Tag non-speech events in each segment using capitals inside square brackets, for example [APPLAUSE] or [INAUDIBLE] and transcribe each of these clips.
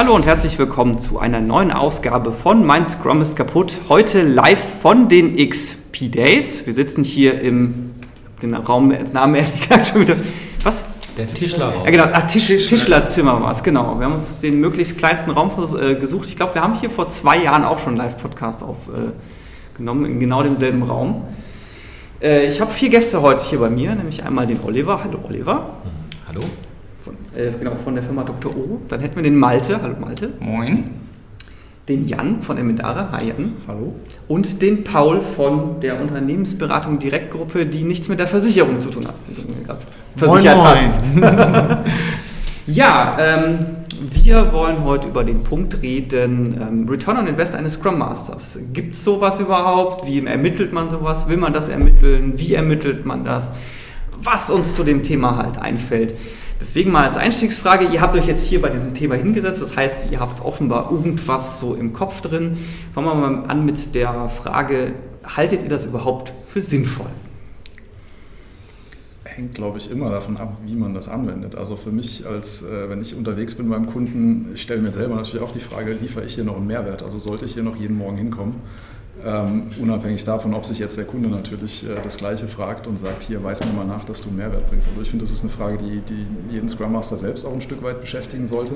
Hallo und herzlich willkommen zu einer neuen Ausgabe von Mein Scrum ist kaputt. Heute live von den XP Days. Wir sitzen hier im den Raum, Name ehrlich gesagt schon wieder. Was? Der Tischlerraum. Ja, genau, ah, Tisch, Tischlerzimmer war es, genau. Wir haben uns den möglichst kleinsten Raum äh, gesucht. Ich glaube, wir haben hier vor zwei Jahren auch schon einen Live-Podcast aufgenommen, äh, in genau demselben Raum. Äh, ich habe vier Gäste heute hier bei mir, nämlich einmal den Oliver. Hallo Oliver. Hallo. Äh, genau, von der Firma Dr. O. Dann hätten wir den Malte. Hallo Malte. Moin. Den Jan von Emendare. Hi Jan. Hallo. Und den Paul von der Unternehmensberatung Direktgruppe, die nichts mit der Versicherung zu tun hat. Versichert moin, hast. [LAUGHS] ja, ähm, wir wollen heute über den Punkt reden, ähm, Return on Invest eines Scrum Masters. Gibt es sowas überhaupt? Wie ermittelt man sowas? Will man das ermitteln? Wie ermittelt man das? Was uns zu dem Thema halt einfällt. Deswegen mal als Einstiegsfrage, ihr habt euch jetzt hier bei diesem Thema hingesetzt, das heißt, ihr habt offenbar irgendwas so im Kopf drin. Fangen wir mal an mit der Frage, haltet ihr das überhaupt für sinnvoll? hängt, glaube ich, immer davon ab, wie man das anwendet. Also für mich, als äh, wenn ich unterwegs bin beim Kunden, ich stelle mir selber natürlich auch die Frage, liefere ich hier noch einen Mehrwert? Also sollte ich hier noch jeden Morgen hinkommen? Ähm, unabhängig davon, ob sich jetzt der Kunde natürlich äh, das Gleiche fragt und sagt, hier weiß mir mal nach, dass du Mehrwert bringst. Also ich finde, das ist eine Frage, die, die jeden Scrum Master selbst auch ein Stück weit beschäftigen sollte.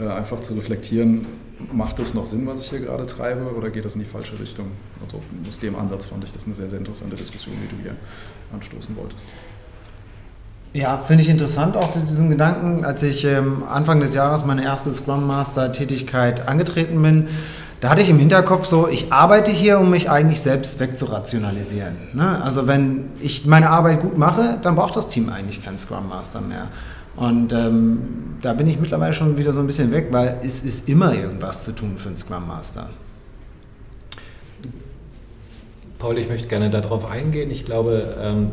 Äh, einfach zu reflektieren, macht es noch Sinn, was ich hier gerade treibe oder geht das in die falsche Richtung? Also aus dem Ansatz fand ich das eine sehr, sehr interessante Diskussion, die du hier anstoßen wolltest. Ja, finde ich interessant auch diesen Gedanken. Als ich ähm, Anfang des Jahres meine erste Scrum Master Tätigkeit angetreten bin, da hatte ich im Hinterkopf so, ich arbeite hier, um mich eigentlich selbst wegzurationalisieren. Ne? Also wenn ich meine Arbeit gut mache, dann braucht das Team eigentlich keinen Scrum Master mehr. Und ähm, da bin ich mittlerweile schon wieder so ein bisschen weg, weil es ist immer irgendwas zu tun für einen Scrum Master. Paul, ich möchte gerne darauf eingehen. Ich glaube, ähm,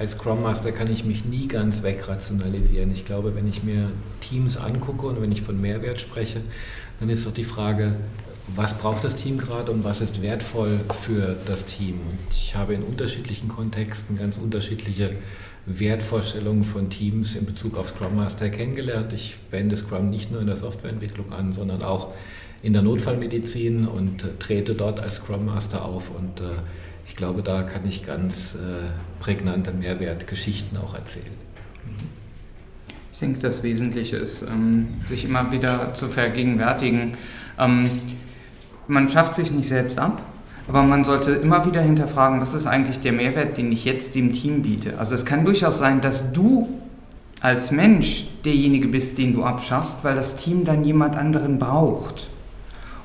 als Scrum Master kann ich mich nie ganz wegrationalisieren. Ich glaube, wenn ich mir Teams angucke und wenn ich von Mehrwert spreche, dann ist doch die Frage, was braucht das Team gerade und was ist wertvoll für das Team. Ich habe in unterschiedlichen Kontexten ganz unterschiedliche Wertvorstellungen von Teams in Bezug auf Scrum Master kennengelernt. Ich wende Scrum nicht nur in der Softwareentwicklung an, sondern auch in der Notfallmedizin und trete dort als Scrum Master auf und äh, ich glaube, da kann ich ganz äh, prägnante Mehrwertgeschichten auch erzählen. Ich denke, das Wesentliche ist, ähm, sich immer wieder zu vergegenwärtigen. Ähm, man schafft sich nicht selbst ab, aber man sollte immer wieder hinterfragen, was ist eigentlich der Mehrwert, den ich jetzt dem Team biete. Also es kann durchaus sein, dass du als Mensch derjenige bist, den du abschaffst, weil das Team dann jemand anderen braucht.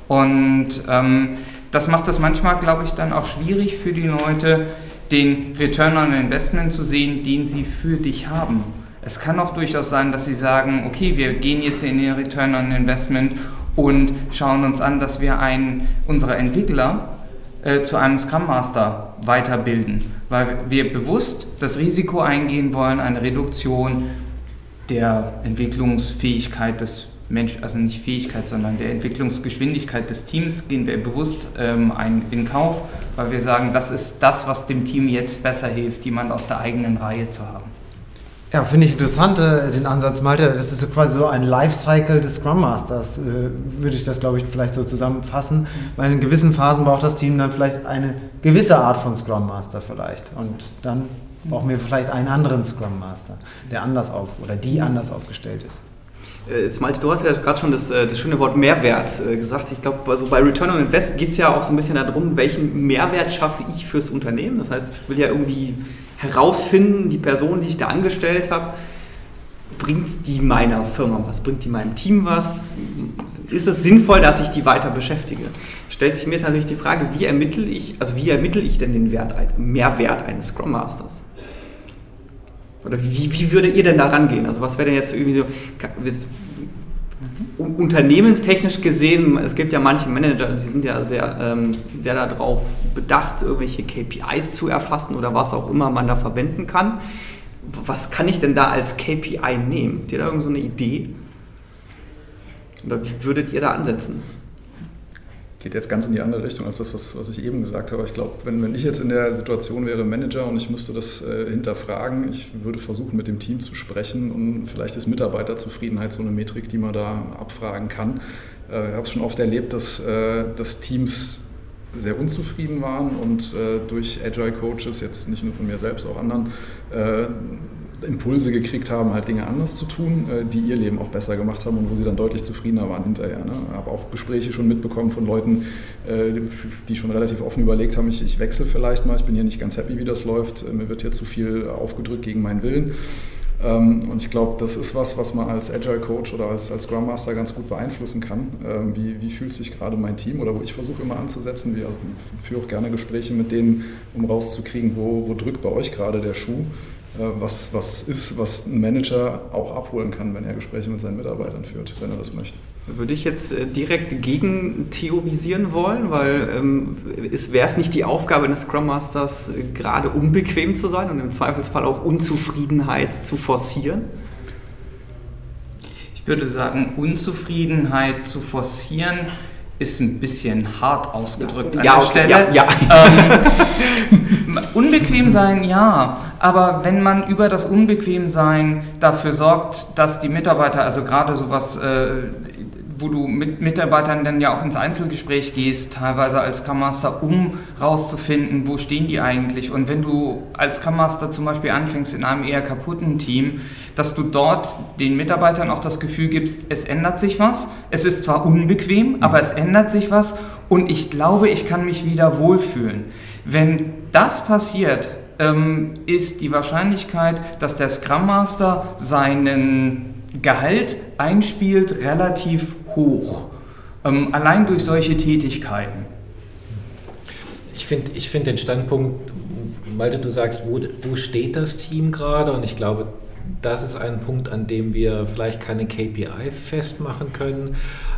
Und ähm, das macht es manchmal, glaube ich, dann auch schwierig für die Leute, den Return on Investment zu sehen, den sie für dich haben. Es kann auch durchaus sein, dass sie sagen, okay, wir gehen jetzt in den Return on Investment und schauen uns an, dass wir einen unserer Entwickler äh, zu einem Scrum Master weiterbilden, weil wir bewusst das Risiko eingehen wollen, eine Reduktion der Entwicklungsfähigkeit des Mensch, also nicht Fähigkeit, sondern der Entwicklungsgeschwindigkeit des Teams gehen wir bewusst ähm, ein, in Kauf, weil wir sagen, das ist das, was dem Team jetzt besser hilft, jemand aus der eigenen Reihe zu haben. Ja, finde ich interessant, äh, den Ansatz, Malte. Das ist so quasi so ein Lifecycle des Scrum Masters, äh, würde ich das, glaube ich, vielleicht so zusammenfassen. Weil in gewissen Phasen braucht das Team dann vielleicht eine gewisse Art von Scrum Master vielleicht. Und dann brauchen wir vielleicht einen anderen Scrum Master, der anders auf oder die anders aufgestellt ist. Äh, Malte, du hast ja gerade schon das, das, schöne Wort Mehrwert gesagt. Ich glaube, also bei Return on Invest geht es ja auch so ein bisschen darum, welchen Mehrwert schaffe ich fürs Unternehmen. Das heißt, ich will ja irgendwie herausfinden, die Person, die ich da angestellt habe, bringt die meiner Firma was, bringt die meinem Team was? Ist es sinnvoll, dass ich die weiter beschäftige? Stellt sich mir jetzt natürlich die Frage, wie ermittle ich, also wie ermittle ich denn den Wert, Mehrwert eines Scrum Masters? Oder wie, wie würdet ihr denn da rangehen? Also was wäre denn jetzt irgendwie so, unternehmenstechnisch gesehen, es gibt ja manche Manager, die sind ja sehr, ähm, sehr darauf bedacht, irgendwelche KPIs zu erfassen oder was auch immer man da verwenden kann. Was kann ich denn da als KPI nehmen? Habt ihr da irgendeine so Idee? Oder wie würdet ihr da ansetzen? Geht jetzt ganz in die andere Richtung als das, was, was ich eben gesagt habe. Ich glaube, wenn, wenn ich jetzt in der Situation wäre, Manager, und ich müsste das äh, hinterfragen, ich würde versuchen, mit dem Team zu sprechen und vielleicht ist Mitarbeiterzufriedenheit so eine Metrik, die man da abfragen kann. Äh, ich habe es schon oft erlebt, dass, äh, dass Teams sehr unzufrieden waren und äh, durch Agile Coaches, jetzt nicht nur von mir selbst, auch anderen, äh, Impulse gekriegt haben, halt Dinge anders zu tun, äh, die ihr Leben auch besser gemacht haben und wo sie dann deutlich zufriedener waren hinterher. Ne? Habe auch Gespräche schon mitbekommen von Leuten, äh, die schon relativ offen überlegt haben, ich, ich wechsle vielleicht mal, ich bin hier nicht ganz happy, wie das läuft, äh, mir wird hier zu viel aufgedrückt gegen meinen Willen. Ähm, und ich glaube, das ist was, was man als Agile Coach oder als, als Scrum Master ganz gut beeinflussen kann. Ähm, wie, wie fühlt sich gerade mein Team oder wo ich versuche immer anzusetzen. Wir führen auch gerne Gespräche mit denen, um rauszukriegen, wo, wo drückt bei euch gerade der Schuh was, was ist, was ein Manager auch abholen kann, wenn er Gespräche mit seinen Mitarbeitern führt, wenn er das möchte. Würde ich jetzt äh, direkt gegen theorisieren wollen, weil ähm, wäre es nicht die Aufgabe eines Scrum Masters, äh, gerade unbequem zu sein und im Zweifelsfall auch Unzufriedenheit zu forcieren? Ich würde sagen, Unzufriedenheit zu forcieren ist ein bisschen hart ausgedrückt ja, an der okay, Stelle. Ja, ja. Ähm, [LAUGHS] unbequem sein, ja. Aber wenn man über das Unbequemsein dafür sorgt, dass die Mitarbeiter, also gerade sowas äh, wo du mit Mitarbeitern dann ja auch ins Einzelgespräch gehst, teilweise als Scrum Master, um rauszufinden, wo stehen die eigentlich. Und wenn du als Scrum Master zum Beispiel anfängst in einem eher kaputten Team, dass du dort den Mitarbeitern auch das Gefühl gibst, es ändert sich was. Es ist zwar unbequem, aber es ändert sich was und ich glaube, ich kann mich wieder wohlfühlen. Wenn das passiert, ähm, ist die Wahrscheinlichkeit, dass der Scrum Master seinen Gehalt einspielt, relativ hoch. Ähm, allein durch solche Tätigkeiten. Ich finde ich find den Standpunkt, Malte, du sagst, wo, wo steht das Team gerade? Und ich glaube, das ist ein Punkt, an dem wir vielleicht keine KPI festmachen können,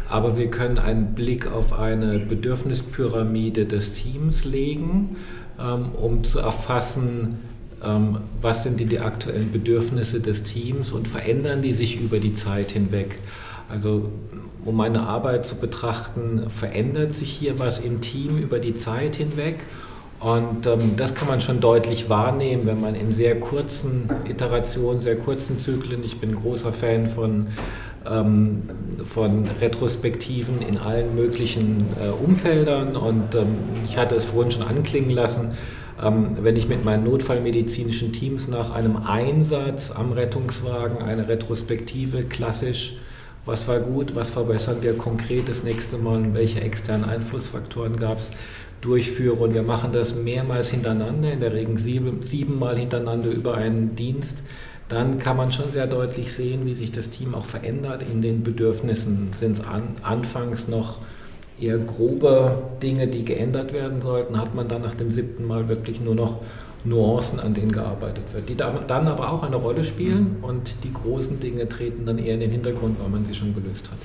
aber wir können einen Blick auf eine Bedürfnispyramide des Teams legen, um zu erfassen, ähm, was sind die, die aktuellen Bedürfnisse des Teams und verändern die sich über die Zeit hinweg. Also um meine Arbeit zu betrachten, verändert sich hier was im Team über die Zeit hinweg. Und ähm, das kann man schon deutlich wahrnehmen, wenn man in sehr kurzen Iterationen, sehr kurzen Zyklen, ich bin großer Fan von, ähm, von Retrospektiven in allen möglichen äh, Umfeldern und ähm, ich hatte es vorhin schon anklingen lassen, ähm, wenn ich mit meinen notfallmedizinischen Teams nach einem Einsatz am Rettungswagen eine Retrospektive klassisch, was war gut, was verbessern wir konkret das nächste Mal und welche externen Einflussfaktoren gab es, durchführe. Und wir machen das mehrmals hintereinander, in der Regel sieben, siebenmal hintereinander über einen Dienst. Dann kann man schon sehr deutlich sehen, wie sich das Team auch verändert in den Bedürfnissen. Sind es an, anfangs noch eher grobe Dinge, die geändert werden sollten, hat man dann nach dem siebten Mal wirklich nur noch Nuancen, an denen gearbeitet wird, die dann aber auch eine Rolle spielen und die großen Dinge treten dann eher in den Hintergrund, weil man sie schon gelöst hat.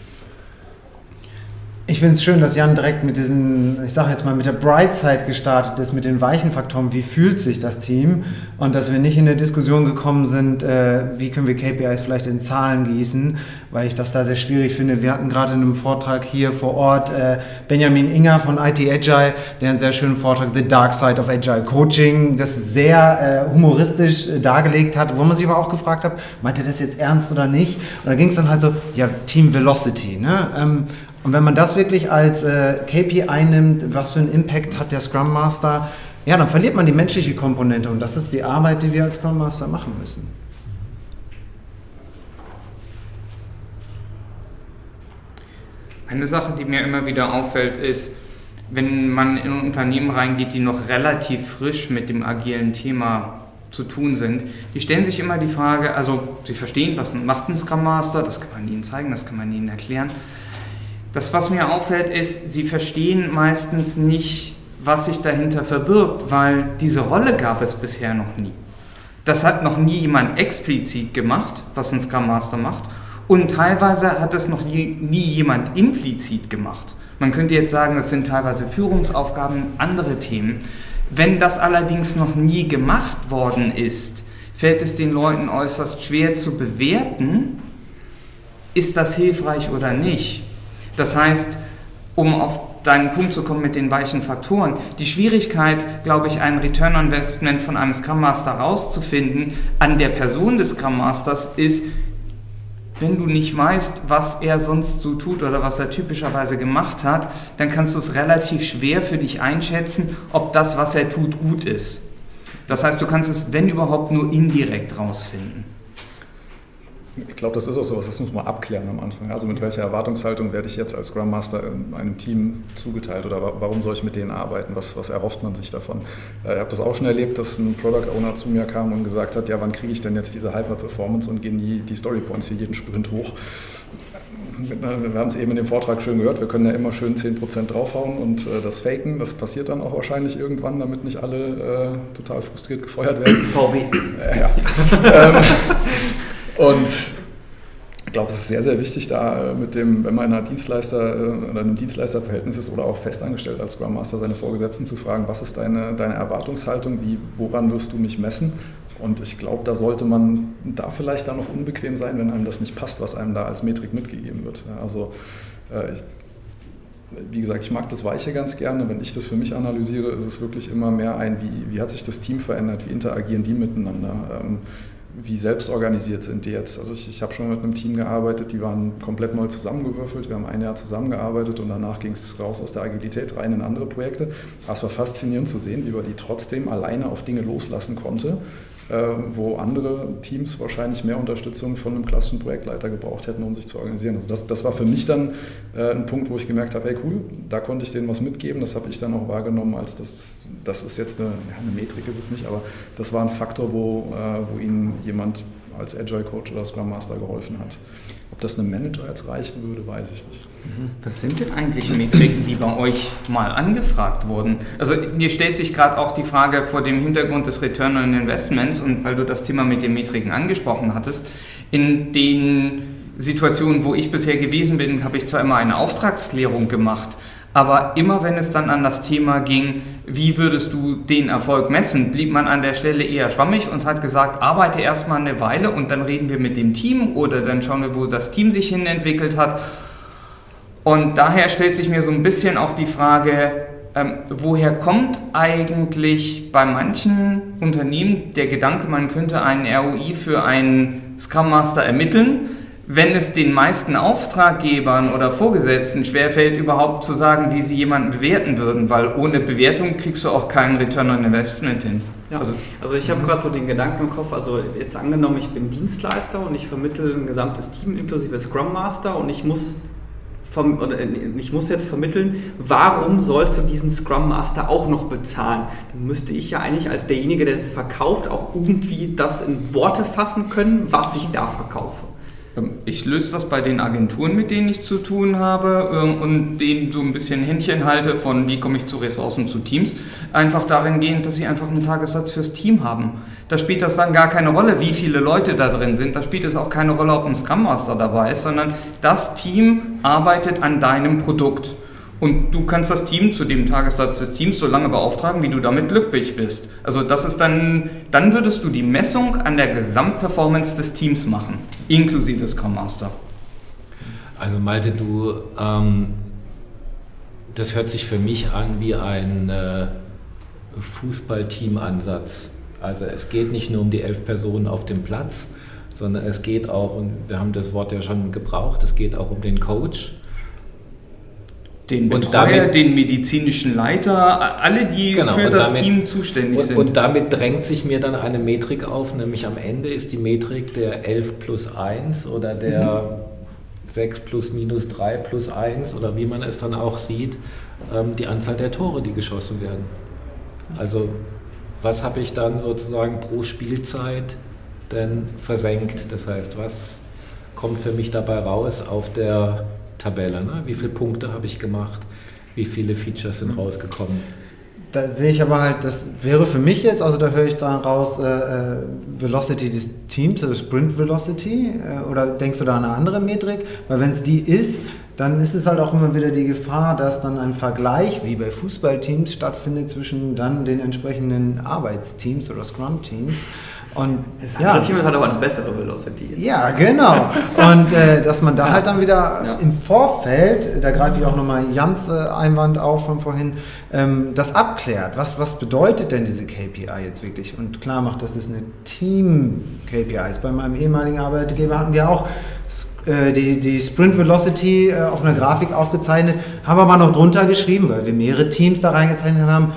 Ich finde es schön, dass Jan direkt mit diesen, ich sage jetzt mal, mit der Bright Side gestartet ist, mit den weichen Faktoren, wie fühlt sich das Team und dass wir nicht in der Diskussion gekommen sind, äh, wie können wir KPIs vielleicht in Zahlen gießen, weil ich das da sehr schwierig finde. Wir hatten gerade in einem Vortrag hier vor Ort äh, Benjamin Inger von IT Agile, der einen sehr schönen Vortrag, The Dark Side of Agile Coaching, das sehr äh, humoristisch äh, dargelegt hat, wo man sich aber auch gefragt hat, meint er das jetzt ernst oder nicht? Und da ging es dann halt so, ja, Team Velocity, ne? Ähm, und wenn man das wirklich als äh, KPI nimmt, was für einen Impact hat der Scrum Master, ja, dann verliert man die menschliche Komponente und das ist die Arbeit, die wir als Scrum Master machen müssen. Eine Sache, die mir immer wieder auffällt, ist, wenn man in Unternehmen reingeht, die noch relativ frisch mit dem agilen Thema zu tun sind, die stellen sich immer die Frage, also sie verstehen, was macht ein Scrum Master, das kann man ihnen zeigen, das kann man ihnen erklären, das, was mir auffällt, ist, sie verstehen meistens nicht, was sich dahinter verbirgt, weil diese Rolle gab es bisher noch nie. Das hat noch nie jemand explizit gemacht, was ein Scrum Master macht. Und teilweise hat es noch nie, nie jemand implizit gemacht. Man könnte jetzt sagen, das sind teilweise Führungsaufgaben, andere Themen. Wenn das allerdings noch nie gemacht worden ist, fällt es den Leuten äußerst schwer zu bewerten, ist das hilfreich oder nicht. Das heißt, um auf deinen Punkt zu kommen mit den weichen Faktoren. Die Schwierigkeit, glaube ich, ein Return on Investment von einem Scrum Master rauszufinden an der Person des Scrum Masters ist, wenn du nicht weißt, was er sonst so tut oder was er typischerweise gemacht hat, dann kannst du es relativ schwer für dich einschätzen, ob das, was er tut, gut ist. Das heißt, du kannst es, wenn überhaupt, nur indirekt rausfinden. Ich glaube, das ist auch so was, das muss man abklären am Anfang. Also mit welcher Erwartungshaltung werde ich jetzt als Scrum Master einem Team zugeteilt oder warum soll ich mit denen arbeiten? Was, was erhofft man sich davon? Äh, ich habe das auch schon erlebt, dass ein Product Owner zu mir kam und gesagt hat, ja, wann kriege ich denn jetzt diese Hyper-Performance und gehen die, die Story Points hier jeden Sprint hoch? Wir haben es eben in dem Vortrag schön gehört, wir können ja immer schön 10% draufhauen und äh, das faken. Das passiert dann auch wahrscheinlich irgendwann, damit nicht alle äh, total frustriert gefeuert werden. VW. Äh, ja. [LAUGHS] ähm, und ich glaube, es ist sehr, sehr wichtig, da mit dem, wenn man in einer Dienstleister äh, oder einem Dienstleisterverhältnis ist oder auch festangestellt als Scrum Master seine Vorgesetzten zu fragen, was ist deine, deine Erwartungshaltung, wie, woran wirst du mich messen? Und ich glaube, da sollte man da vielleicht dann noch unbequem sein, wenn einem das nicht passt, was einem da als Metrik mitgegeben wird. Also äh, ich, wie gesagt, ich mag das Weiche ganz gerne. Wenn ich das für mich analysiere, ist es wirklich immer mehr ein, wie, wie hat sich das Team verändert, wie interagieren die miteinander. Ähm, wie selbstorganisiert sind die jetzt? Also ich, ich habe schon mit einem Team gearbeitet, die waren komplett neu zusammengewürfelt. Wir haben ein Jahr zusammengearbeitet und danach ging es raus aus der Agilität rein in andere Projekte. Aber es war faszinierend zu sehen, wie man die trotzdem alleine auf Dinge loslassen konnte, äh, wo andere Teams wahrscheinlich mehr Unterstützung von einem klassischen Projektleiter gebraucht hätten, um sich zu organisieren. Also das, das war für mich dann äh, ein Punkt, wo ich gemerkt habe, hey cool, da konnte ich denen was mitgeben. Das habe ich dann auch wahrgenommen als das, das ist jetzt eine, eine Metrik ist es nicht, aber das war ein Faktor, wo, äh, wo ihnen jemand als Agile Coach oder Scrum Master geholfen hat. Ob das einem Manager jetzt reichen würde, weiß ich nicht. Mhm. Was sind denn eigentlich Metriken, die bei euch mal angefragt wurden? Also mir stellt sich gerade auch die Frage vor dem Hintergrund des Return on Investments und weil du das Thema mit den Metriken angesprochen hattest, in den Situationen, wo ich bisher gewesen bin, habe ich zwar immer eine Auftragsklärung gemacht, aber immer wenn es dann an das Thema ging, wie würdest du den Erfolg messen, blieb man an der Stelle eher schwammig und hat gesagt, arbeite erstmal eine Weile und dann reden wir mit dem Team oder dann schauen wir, wo das Team sich hin entwickelt hat. Und daher stellt sich mir so ein bisschen auch die Frage, ähm, woher kommt eigentlich bei manchen Unternehmen der Gedanke, man könnte einen ROI für einen Scrum Master ermitteln? Wenn es den meisten Auftraggebern oder Vorgesetzten schwerfällt, überhaupt zu sagen, wie sie jemanden bewerten würden, weil ohne Bewertung kriegst du auch keinen Return on Investment hin. Ja. Also, also ich habe gerade so den Gedanken im Kopf, also jetzt angenommen, ich bin Dienstleister und ich vermittle ein gesamtes Team inklusive Scrum Master und ich muss äh, ich muss jetzt vermitteln, warum sollst du diesen Scrum Master auch noch bezahlen? Dann müsste ich ja eigentlich als derjenige, der es verkauft, auch irgendwie das in Worte fassen können, was ich da verkaufe. Ähm, ich löse das bei den Agenturen, mit denen ich zu tun habe ähm, und denen so ein bisschen Händchen halte von wie komme ich zu Ressourcen, zu Teams, einfach darin gehend, dass sie einfach einen Tagessatz fürs Team haben. Da spielt das dann gar keine Rolle, wie viele Leute da drin sind. Da spielt es auch keine Rolle, ob ein Scrum Master dabei ist, sondern das Team arbeitet an deinem Produkt. Und du kannst das Team zu dem Tagessatz des Teams so lange beauftragen, wie du damit glücklich bist. Also das ist dann, dann würdest du die Messung an der Gesamtperformance des Teams machen, inklusive Scrum Master. Also Malte, du, ähm, das hört sich für mich an wie ein äh, Fußballteam-Ansatz. Also es geht nicht nur um die elf Personen auf dem Platz, sondern es geht auch, und wir haben das Wort ja schon gebraucht, es geht auch um den Coach den Betreuer, damit, den medizinischen Leiter, alle, die genau, für das damit, Team zuständig und, sind. Und damit drängt sich mir dann eine Metrik auf, nämlich am Ende ist die Metrik der 11 plus 1 oder der mhm. 6 plus minus 3 plus 1 oder wie man es dann auch sieht, ähm, die Anzahl der Tore, die geschossen werden. Also was habe ich dann sozusagen pro Spielzeit denn versenkt? Das heißt, was kommt für mich dabei raus auf der Tabelle. Ne? Wie viele Punkte habe ich gemacht? Wie viele Features sind rausgekommen? Da sehe ich aber halt, das wäre für mich jetzt, also da höre ich dann raus, äh, äh Velocity des Teams, also Sprint Velocity, äh, oder denkst du da an eine andere Metrik? Weil wenn es die ist, dann ist es halt auch immer wieder die Gefahr, dass dann ein Vergleich wie bei Fußballteams stattfindet zwischen dann den entsprechenden Arbeitsteams oder Scrum-Teams. Und das andere ja, Team hat aber eine bessere Velocity. Ja, genau. Und äh, dass man da ja. halt dann wieder ja. im Vorfeld, da greife ich auch nochmal Jans äh, Einwand auf von vorhin, ähm, das abklärt. Was, was bedeutet denn diese KPI jetzt wirklich? Und klar macht, das ist eine Team-KPI. Bei meinem ehemaligen Arbeitgeber hatten wir auch äh, die, die Sprint Velocity äh, auf einer Grafik aufgezeichnet, haben aber noch drunter geschrieben, weil wir mehrere Teams da reingezeichnet haben,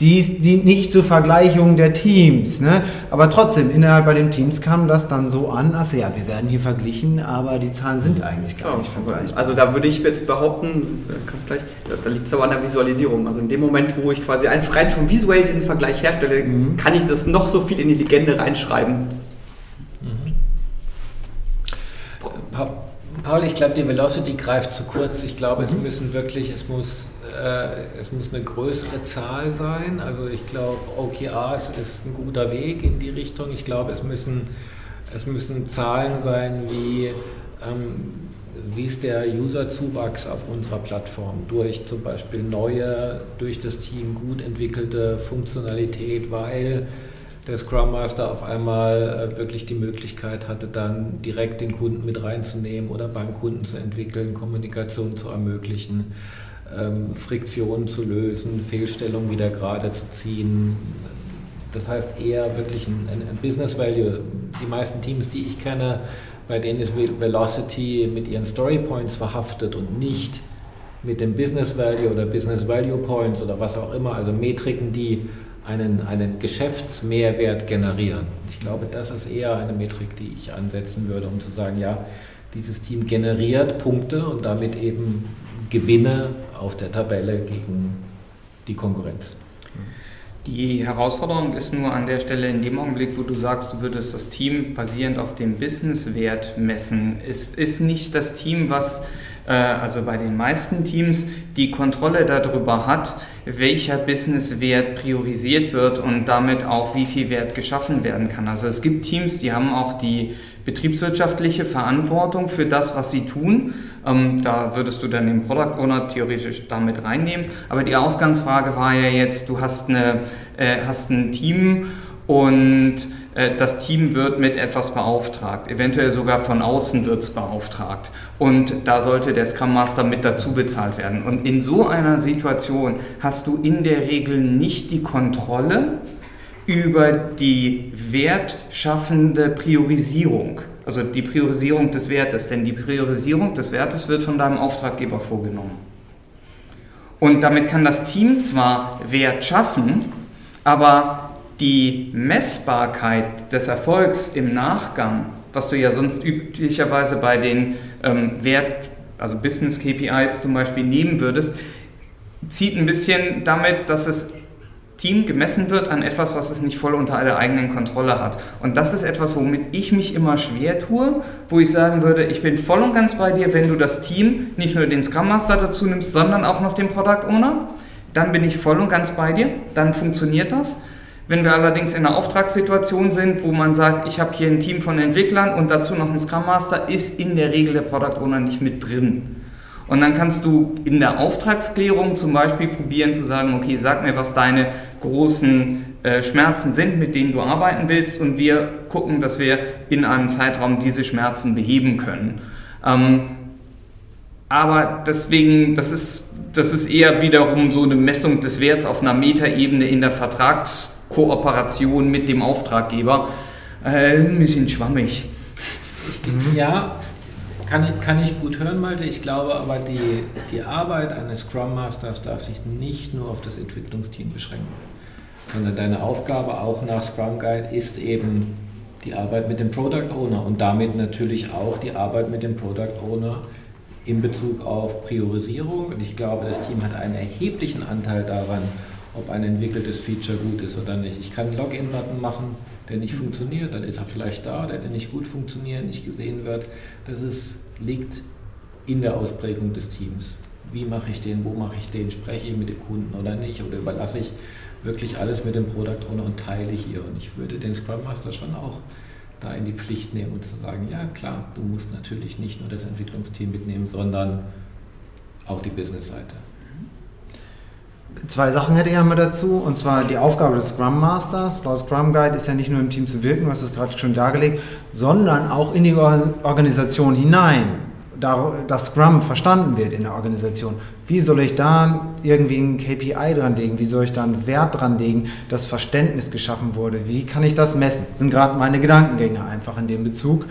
dies dient nicht zur Vergleichung der Teams. Ne? Aber trotzdem, innerhalb bei den Teams kam das dann so an, also ja, wir werden hier verglichen, aber die Zahlen sind eigentlich gar ja, nicht vergleichbar. Also da würde ich jetzt behaupten, äh, gleich, da liegt es aber an der Visualisierung. Also in dem Moment, wo ich quasi einfach rein schon visuell diesen Vergleich herstelle, mhm. kann ich das noch so viel in die Legende reinschreiben. Mhm. Paul, ich glaube, die Velocity greift zu kurz. Ich glaube, es mhm. müssen wirklich, es muss, äh, es muss eine größere Zahl sein. Also ich glaube, OKRs ist ein guter Weg in die Richtung. Ich glaube, es müssen, es müssen Zahlen sein wie, ähm, wie ist der Userzuwachs auf unserer Plattform durch zum Beispiel neue, durch das Team gut entwickelte Funktionalität, weil der Scrum Master auf einmal äh, wirklich die Möglichkeit hatte, dann direkt den Kunden mit reinzunehmen oder beim Kunden zu entwickeln, Kommunikation zu ermöglichen, ähm, Friktionen zu lösen, Fehlstellungen wieder gerade zu ziehen. Das heißt eher wirklich ein, ein Business Value. Die meisten Teams, die ich kenne, bei denen ist Velocity mit ihren Story Points verhaftet und nicht mit dem Business Value oder Business Value Points oder was auch immer, also Metriken, die einen, einen Geschäftsmehrwert generieren. Ich glaube, das ist eher eine Metrik, die ich ansetzen würde, um zu sagen, ja, dieses Team generiert Punkte und damit eben Gewinne auf der Tabelle gegen die Konkurrenz. Die Herausforderung ist nur an der Stelle in dem Augenblick, wo du sagst, du würdest das Team basierend auf dem Businesswert messen. Es ist nicht das Team, was also bei den meisten Teams die Kontrolle darüber hat, welcher Businesswert priorisiert wird und damit auch wie viel Wert geschaffen werden kann. Also es gibt Teams, die haben auch die betriebswirtschaftliche Verantwortung für das, was sie tun. Ähm, da würdest du dann den Product Owner theoretisch damit reinnehmen. Aber die Ausgangsfrage war ja jetzt, du hast, eine, äh, hast ein Team und äh, das Team wird mit etwas beauftragt, eventuell sogar von außen wird es beauftragt. Und da sollte der Scrum Master mit dazu bezahlt werden. Und in so einer Situation hast du in der Regel nicht die Kontrolle über die wertschaffende Priorisierung, also die Priorisierung des Wertes, denn die Priorisierung des Wertes wird von deinem Auftraggeber vorgenommen. Und damit kann das Team zwar Wert schaffen, aber die Messbarkeit des Erfolgs im Nachgang, was du ja sonst üblicherweise bei den ähm, Wert, also Business KPIs zum Beispiel nehmen würdest, zieht ein bisschen damit, dass das Team gemessen wird an etwas, was es nicht voll unter der eigenen Kontrolle hat. Und das ist etwas, womit ich mich immer schwer tue, wo ich sagen würde, ich bin voll und ganz bei dir, wenn du das Team, nicht nur den Scrum Master dazu nimmst, sondern auch noch den Product Owner, dann bin ich voll und ganz bei dir, dann funktioniert das. Wenn wir allerdings in einer Auftragssituation sind, wo man sagt, ich habe hier ein Team von Entwicklern und dazu noch einen Scrum Master, ist in der Regel der Product Owner nicht mit drin. Und dann kannst du in der Auftragsklärung zum Beispiel probieren zu sagen, okay, sag mir, was deine großen äh, Schmerzen sind, mit denen du arbeiten willst und wir gucken, dass wir in einem Zeitraum diese Schmerzen beheben können. Ähm, aber deswegen, das ist, das ist eher wiederum so eine Messung des Werts auf einer Metaebene in der Vertrags- Kooperation mit dem Auftraggeber. Äh, ein bisschen schwammig. Ich, ja, kann ich, kann ich gut hören, Malte. Ich glaube aber, die, die Arbeit eines Scrum Masters darf sich nicht nur auf das Entwicklungsteam beschränken, sondern deine Aufgabe auch nach Scrum Guide ist eben die Arbeit mit dem Product Owner und damit natürlich auch die Arbeit mit dem Product Owner in Bezug auf Priorisierung. Und ich glaube, das Team hat einen erheblichen Anteil daran, ob ein entwickeltes Feature gut ist oder nicht. Ich kann einen Login-Button machen, der nicht funktioniert, dann ist er vielleicht da, der nicht gut funktioniert, nicht gesehen wird. Das ist, liegt in der Ausprägung des Teams. Wie mache ich den, wo mache ich den, spreche ich mit dem Kunden oder nicht oder überlasse ich wirklich alles mit dem Product Owner und teile hier. Und ich würde den Scrum Master schon auch da in die Pflicht nehmen und zu sagen, ja klar, du musst natürlich nicht nur das Entwicklungsteam mitnehmen, sondern auch die Business-Seite. Zwei Sachen hätte ich einmal dazu, und zwar die Aufgabe des Scrum Masters. Laut Scrum Guide ist ja nicht nur im Team zu wirken, hast es gerade schon dargelegt, sondern auch in die Organisation hinein, dass Scrum verstanden wird in der Organisation. Wie soll ich da irgendwie ein KPI dran legen? Wie soll ich da einen Wert dran legen, dass Verständnis geschaffen wurde? Wie kann ich das messen? Das sind gerade meine Gedankengänge einfach in dem Bezug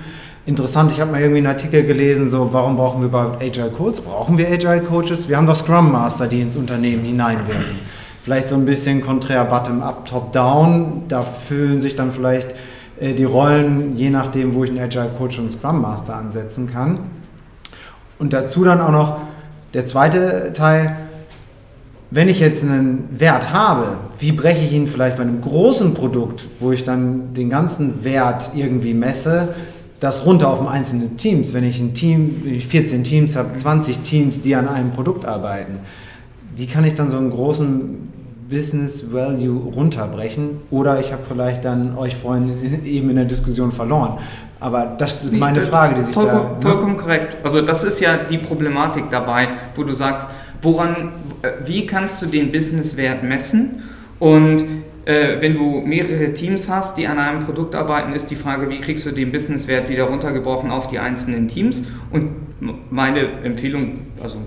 interessant. Ich habe mal irgendwie einen Artikel gelesen, so, warum brauchen wir überhaupt Agile Coaches? Brauchen wir Agile Coaches? Wir haben doch Scrum Master, die ins Unternehmen hineinwirken. Vielleicht so ein bisschen konträr Bottom-up, Top-down. Da fühlen sich dann vielleicht äh, die Rollen, je nachdem, wo ich einen Agile Coach und Scrum Master ansetzen kann. Und dazu dann auch noch der zweite Teil, wenn ich jetzt einen Wert habe, wie breche ich ihn vielleicht bei einem großen Produkt, wo ich dann den ganzen Wert irgendwie messe, das runter auf einzelne Teams. Wenn ich ein Team, 14 Teams habe, 20 Teams, die an einem Produkt arbeiten, wie kann ich dann so einen großen Business Value runterbrechen? Oder ich habe vielleicht dann euch vorhin [LAUGHS] eben in der Diskussion verloren. Aber das ist meine Frage, die sich vollkommen, da... Ne? Vollkommen korrekt. Also das ist ja die Problematik dabei, wo du sagst, woran, wie kannst du den Businesswert messen? Und äh, wenn du mehrere Teams hast, die an einem Produkt arbeiten, ist die Frage, wie kriegst du den Businesswert wieder runtergebrochen auf die einzelnen Teams? Und meine Empfehlung, also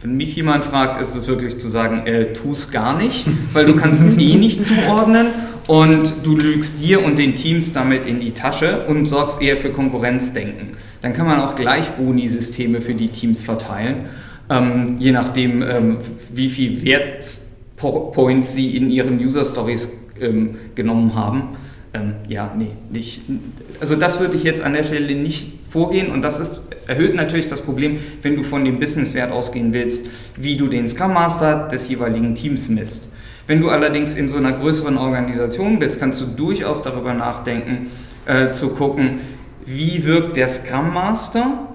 wenn mich jemand fragt, ist es wirklich zu sagen, äh, tu es gar nicht, [LAUGHS] weil du kannst es eh nicht zuordnen und du lügst dir und den Teams damit in die Tasche und sorgst eher für Konkurrenzdenken. Dann kann man auch gleich Boni-Systeme für die Teams verteilen, ähm, je nachdem, ähm, wie viel Wert Points sie in ihren User Stories ähm, genommen haben. Ähm, ja, nee, nicht. Also das würde ich jetzt an der Stelle nicht vorgehen und das ist, erhöht natürlich das Problem, wenn du von dem Businesswert ausgehen willst, wie du den Scrum Master des jeweiligen Teams misst. Wenn du allerdings in so einer größeren Organisation bist, kannst du durchaus darüber nachdenken, äh, zu gucken, wie wirkt der Scrum Master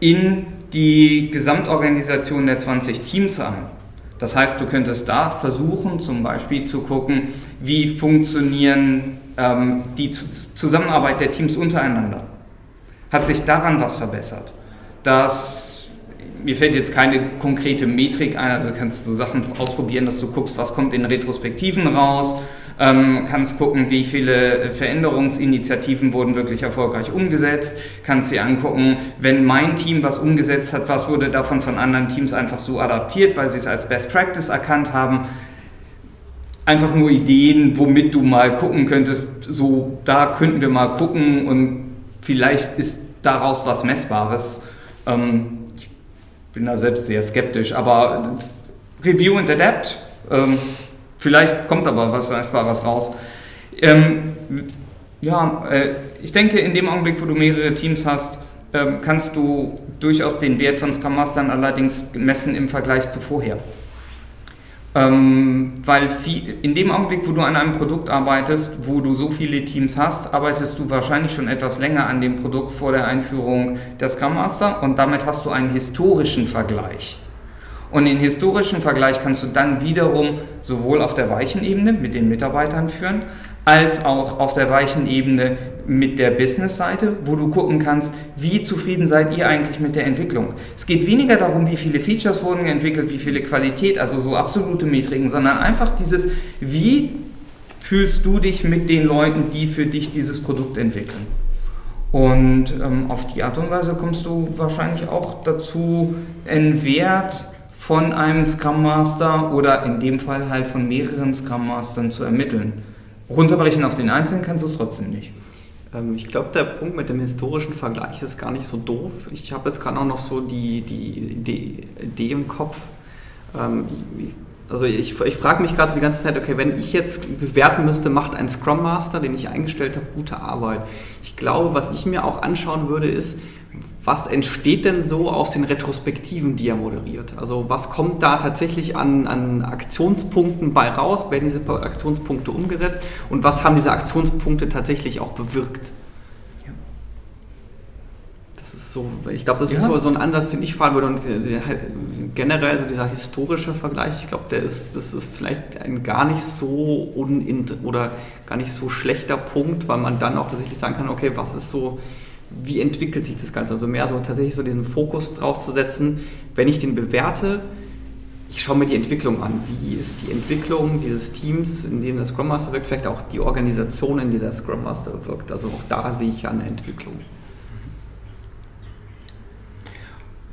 in die Gesamtorganisation der 20 Teams ein. Das heißt, du könntest da versuchen, zum Beispiel zu gucken, wie funktionieren ähm, die Zusammenarbeit der Teams untereinander. Hat sich daran was verbessert? Das, mir fällt jetzt keine konkrete Metrik ein, also kannst du Sachen ausprobieren, dass du guckst, was kommt in Retrospektiven raus, ähm, kannst gucken, wie viele Veränderungsinitiativen wurden wirklich erfolgreich umgesetzt, kannst dir angucken, wenn mein Team was umgesetzt hat, was wurde davon von anderen Teams einfach so adaptiert, weil sie es als Best Practice erkannt haben. Einfach nur Ideen, womit du mal gucken könntest, so da könnten wir mal gucken und vielleicht ist daraus was Messbares. Ähm, ich bin da selbst sehr skeptisch, aber Review and Adapt. Ähm, Vielleicht kommt aber was Leistbares raus. Ähm, ja, äh, ich denke, in dem Augenblick, wo du mehrere Teams hast, ähm, kannst du durchaus den Wert von Scrum Mastern allerdings messen im Vergleich zu vorher. Ähm, weil viel, in dem Augenblick, wo du an einem Produkt arbeitest, wo du so viele Teams hast, arbeitest du wahrscheinlich schon etwas länger an dem Produkt vor der Einführung der Scrum Master und damit hast du einen historischen Vergleich. Und den historischen Vergleich kannst du dann wiederum sowohl auf der weichen Ebene mit den Mitarbeitern führen, als auch auf der weichen Ebene mit der Business-Seite, wo du gucken kannst, wie zufrieden seid ihr eigentlich mit der Entwicklung. Es geht weniger darum, wie viele Features wurden entwickelt, wie viele Qualität, also so absolute Metriken, sondern einfach dieses, wie fühlst du dich mit den Leuten, die für dich dieses Produkt entwickeln. Und ähm, auf die Art und Weise kommst du wahrscheinlich auch dazu, einen Wert von einem Scrum Master oder in dem Fall halt von mehreren Scrum Mastern zu ermitteln. Runterbrechen auf den Einzelnen kannst du es trotzdem nicht. Ähm, ich glaube, der Punkt mit dem historischen Vergleich ist gar nicht so doof. Ich habe jetzt gerade auch noch so die, die Idee, Idee im Kopf. Ähm, also ich, ich frage mich gerade so die ganze Zeit, okay, wenn ich jetzt bewerten müsste, macht ein Scrum Master, den ich eingestellt habe, gute Arbeit. Ich glaube, was ich mir auch anschauen würde, ist, was entsteht denn so aus den Retrospektiven, die er moderiert? Also was kommt da tatsächlich an, an Aktionspunkten bei raus? Werden diese Aktionspunkte umgesetzt? Und was haben diese Aktionspunkte tatsächlich auch bewirkt? Das ist so, ich glaube, das ja. ist so, so ein Ansatz, den ich fahren würde. Und generell so dieser historische Vergleich, ich glaube, der ist, das ist vielleicht ein gar nicht so un oder gar nicht so schlechter Punkt, weil man dann auch tatsächlich sagen kann, okay, was ist so wie entwickelt sich das Ganze? Also mehr so tatsächlich so diesen Fokus drauf zu setzen, wenn ich den bewerte, ich schaue mir die Entwicklung an. Wie ist die Entwicklung dieses Teams, in dem der Scrum Master wirkt, vielleicht auch die Organisation, in der der Scrum Master wirkt. Also auch da sehe ich ja eine Entwicklung.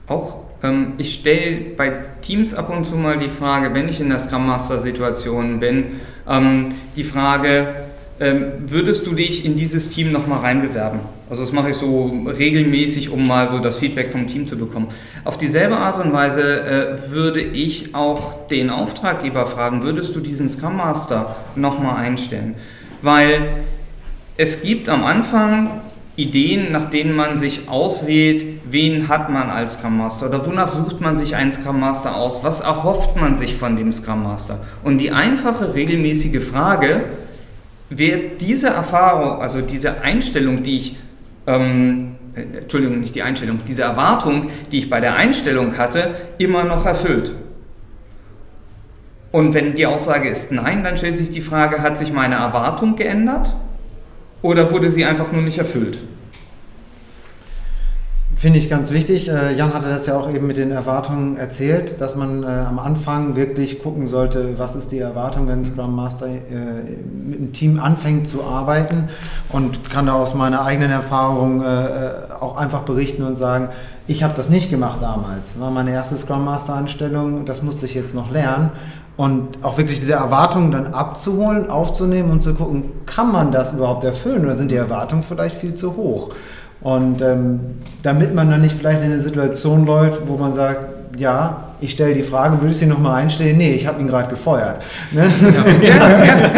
Auch ähm, ich stelle bei Teams ab und zu mal die Frage, wenn ich in der Scrum Master Situation bin, ähm, die Frage, würdest du dich in dieses Team nochmal reinbewerben? Also das mache ich so regelmäßig, um mal so das Feedback vom Team zu bekommen. Auf dieselbe Art und Weise äh, würde ich auch den Auftraggeber fragen, würdest du diesen Scrum Master nochmal einstellen? Weil es gibt am Anfang Ideen, nach denen man sich auswählt, wen hat man als Scrum Master oder wonach sucht man sich einen Scrum Master aus, was erhofft man sich von dem Scrum Master. Und die einfache, regelmäßige Frage, wird diese Erfahrung, also diese Einstellung, die ich, ähm, äh, Entschuldigung, nicht die Einstellung, diese Erwartung, die ich bei der Einstellung hatte, immer noch erfüllt. Und wenn die Aussage ist nein, dann stellt sich die Frage, hat sich meine Erwartung geändert oder wurde sie einfach nur nicht erfüllt? Finde ich ganz wichtig. Äh, Jan hatte das ja auch eben mit den Erwartungen erzählt, dass man äh, am Anfang wirklich gucken sollte, was ist die Erwartung, wenn Scrum Master äh, mit einem Team anfängt zu arbeiten und kann da aus meiner eigenen Erfahrung auch einfach berichten und sagen, ich habe das nicht gemacht damals. Das war meine erste Scrum Master Anstellung, das musste ich jetzt noch lernen. Und auch wirklich diese Erwartungen dann abzuholen, aufzunehmen und zu gucken, kann man das überhaupt erfüllen oder sind die Erwartungen vielleicht viel zu hoch? Und ähm, damit man dann nicht vielleicht in eine Situation läuft, wo man sagt, ja, ich stelle die Frage, würdest du ihn nochmal einstellen? Nee, ich habe ihn gerade gefeuert. Ne? Ja. Ja. [LAUGHS]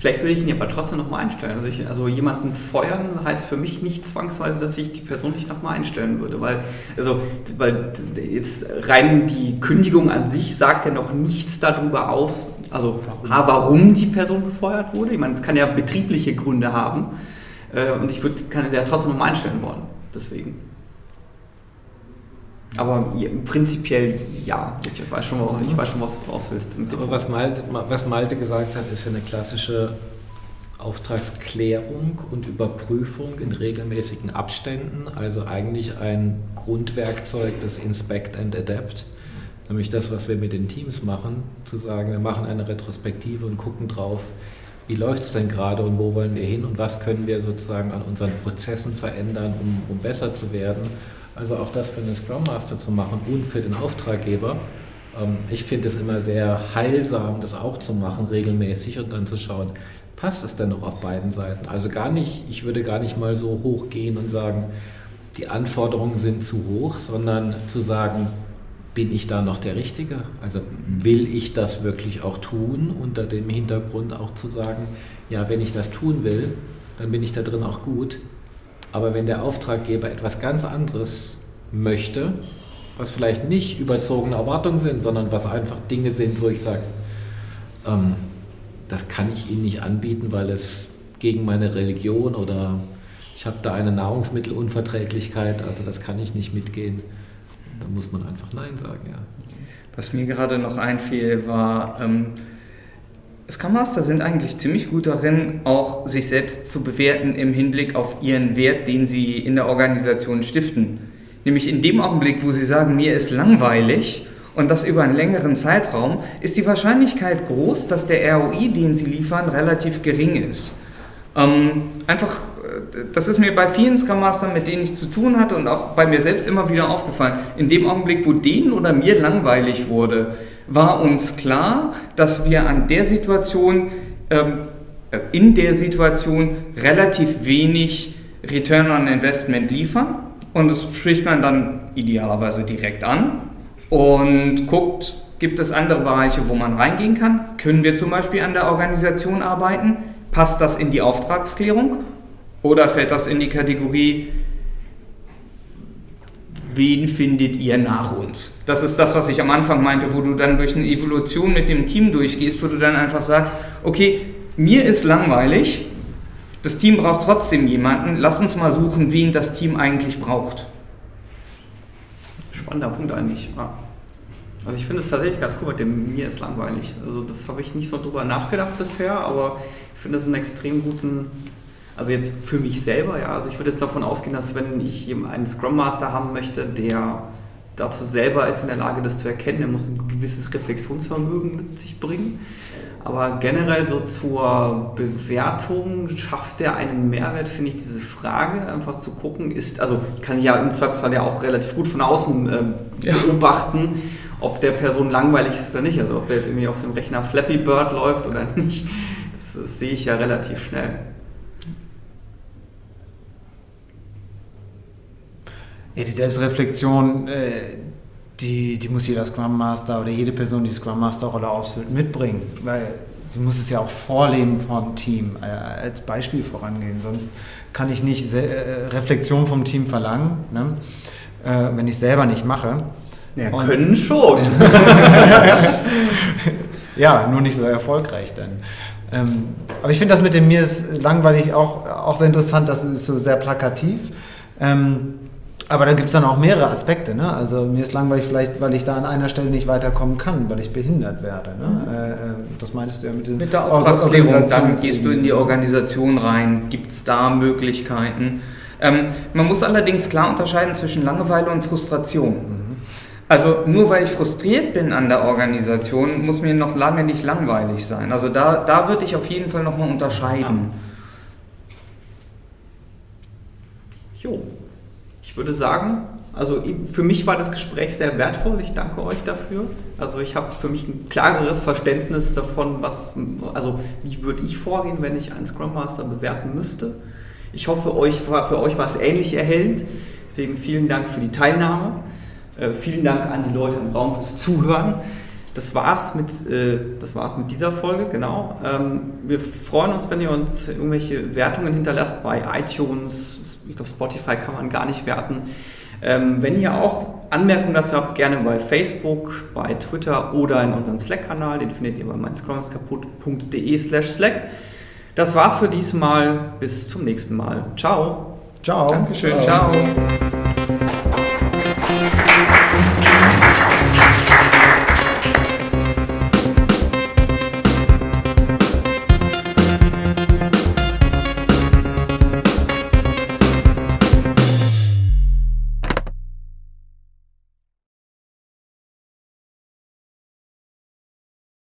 Vielleicht würde ich ihn aber trotzdem nochmal einstellen. Also, ich, also, jemanden feuern heißt für mich nicht zwangsweise, dass ich die Person nicht nochmal einstellen würde. Weil, also, weil jetzt rein die Kündigung an sich sagt ja noch nichts darüber aus, also warum, warum die Person gefeuert wurde. Ich meine, es kann ja betriebliche Gründe haben. Äh, und ich würde, kann sie ja trotzdem nochmal einstellen wollen. Deswegen. Aber prinzipiell ja. Ich weiß schon, ich weiß schon was du raus willst. Aber was Malte, was Malte gesagt hat, ist ja eine klassische Auftragsklärung und Überprüfung in regelmäßigen Abständen. Also eigentlich ein Grundwerkzeug des Inspect and Adapt. Nämlich das, was wir mit den Teams machen, zu sagen, wir machen eine Retrospektive und gucken drauf, wie läuft es denn gerade und wo wollen wir hin und was können wir sozusagen an unseren Prozessen verändern, um, um besser zu werden. Also auch das für den Scrum Master zu machen und für den Auftraggeber. Ähm, ich finde es immer sehr heilsam, das auch zu machen, regelmäßig und dann zu schauen, passt es denn noch auf beiden Seiten? Also gar nicht, ich würde gar nicht mal so hoch gehen und sagen, die Anforderungen sind zu hoch, sondern zu sagen, bin ich da noch der Richtige? Also will ich das wirklich auch tun, unter dem Hintergrund auch zu sagen, ja, wenn ich das tun will, dann bin ich da drin auch gut. Aber wenn der Auftraggeber etwas ganz anderes möchte, was vielleicht nicht überzogene Erwartungen sind, sondern was einfach Dinge sind, wo ich sage, ähm, das kann ich Ihnen nicht anbieten, weil es gegen meine Religion oder ich habe da eine Nahrungsmittelunverträglichkeit, also das kann ich nicht mitgehen da muss man einfach Nein sagen, ja. Was mir gerade noch einfiel, war, ähm, Scrum Master sind eigentlich ziemlich gut darin, auch sich selbst zu bewerten im Hinblick auf ihren Wert, den sie in der Organisation stiften. Nämlich in dem Augenblick, wo sie sagen, mir ist langweilig und das über einen längeren Zeitraum, ist die Wahrscheinlichkeit groß, dass der ROI, den sie liefern, relativ gering ist. Ähm, einfach das ist mir bei vielen Scrum Mastern, mit denen ich zu tun hatte und auch bei mir selbst immer wieder aufgefallen. In dem Augenblick, wo denen oder mir langweilig wurde, war uns klar, dass wir an der Situation, ähm, in der Situation relativ wenig Return on Investment liefern. Und das spricht man dann idealerweise direkt an und guckt, gibt es andere Bereiche, wo man reingehen kann? Können wir zum Beispiel an der Organisation arbeiten? Passt das in die Auftragsklärung? Oder fällt das in die Kategorie, wen findet ihr nach uns? Das ist das, was ich am Anfang meinte, wo du dann durch eine Evolution mit dem Team durchgehst, wo du dann einfach sagst, okay, mir ist langweilig, das Team braucht trotzdem jemanden, lass uns mal suchen, wen das Team eigentlich braucht. Spannender Punkt eigentlich. Ja. Also ich finde es tatsächlich ganz cool mit dem mir ist langweilig. Also das habe ich nicht so drüber nachgedacht bisher, aber ich finde es einen extrem guten Also jetzt für mich selber, ja. Also ich würde jetzt davon ausgehen, dass wenn ich einen Scrum Master haben möchte, der dazu selber ist in der Lage, das zu erkennen, er muss ein gewisses Reflexionsvermögen mit sich bringen. Aber generell so zur Bewertung, schafft der einen Mehrwert, finde ich diese Frage, einfach zu gucken, ist, also kann ich ja im Zweifelsfall ja auch relativ gut von außen ähm, beobachten, ob der Person langweilig ist oder nicht. Also ob der jetzt irgendwie auf dem Rechner Flappy Bird läuft oder [LAUGHS] nicht, das, das sehe ich ja relativ schnell. Ja, die Selbstreflexion, äh, die, die muss jeder Scrum Master oder jede Person, die Scrum Master Rolle ausfüllt, mitbringen, weil sie muss es ja auch vorleben vom Team, äh, als Beispiel vorangehen. Sonst kann ich nicht Se äh, Reflexion vom Team verlangen, ne? wenn ich es selber nicht mache. Ja, Und, können schon. [LAUGHS] ja, nur nicht so erfolgreich dann. Ähm, aber ich finde das mit dem Mir ist langweilig auch, auch sehr interessant, das ist so sehr plakativ. Ähm, aber da gibt es dann auch mehrere Aspekte. Ne? Also mir ist langweilig vielleicht, weil ich da an einer Stelle nicht weiterkommen kann, weil ich behindert werde. Ne? Mhm. Äh, äh das meinst du ja mit, den mit der Auftragsklärung. Dann gehst du in die Organisation rein. Gibt es da Möglichkeiten? Ähm, man muss allerdings klar unterscheiden zwischen Langeweile und Frustration. Mhm. Also nur weil ich frustriert bin an der Organisation, muss mir noch lange nicht langweilig sein. Also da, da würde ich auf jeden Fall nochmal unterscheiden. Ja. Jo. Würde sagen, also für mich war das Gespräch sehr wertvoll. Ich danke euch dafür. Also ich habe für mich ein klareres Verständnis davon, was, also wie würde ich vorgehen, wenn ich einen Scrum Master bewerten müsste. Ich hoffe, euch, für euch war es ähnlich erhellend. Deswegen vielen Dank für die Teilnahme. Äh, vielen Dank an die Leute im Raum fürs Zuhören. Das war's mit, äh, das war's mit dieser Folge, genau. Ähm, wir freuen uns, wenn ihr uns irgendwelche Wertungen hinterlasst bei iTunes, ich glaube, Spotify kann man gar nicht werten. Ähm, wenn ihr auch Anmerkungen dazu habt, gerne bei Facebook, bei Twitter oder in unserem Slack-Kanal. Den findet ihr bei meinscrollingskaputt.de slash Slack. Das war's für diesmal. Bis zum nächsten Mal. Ciao. Ciao. Dankeschön. Ciao. Ciao.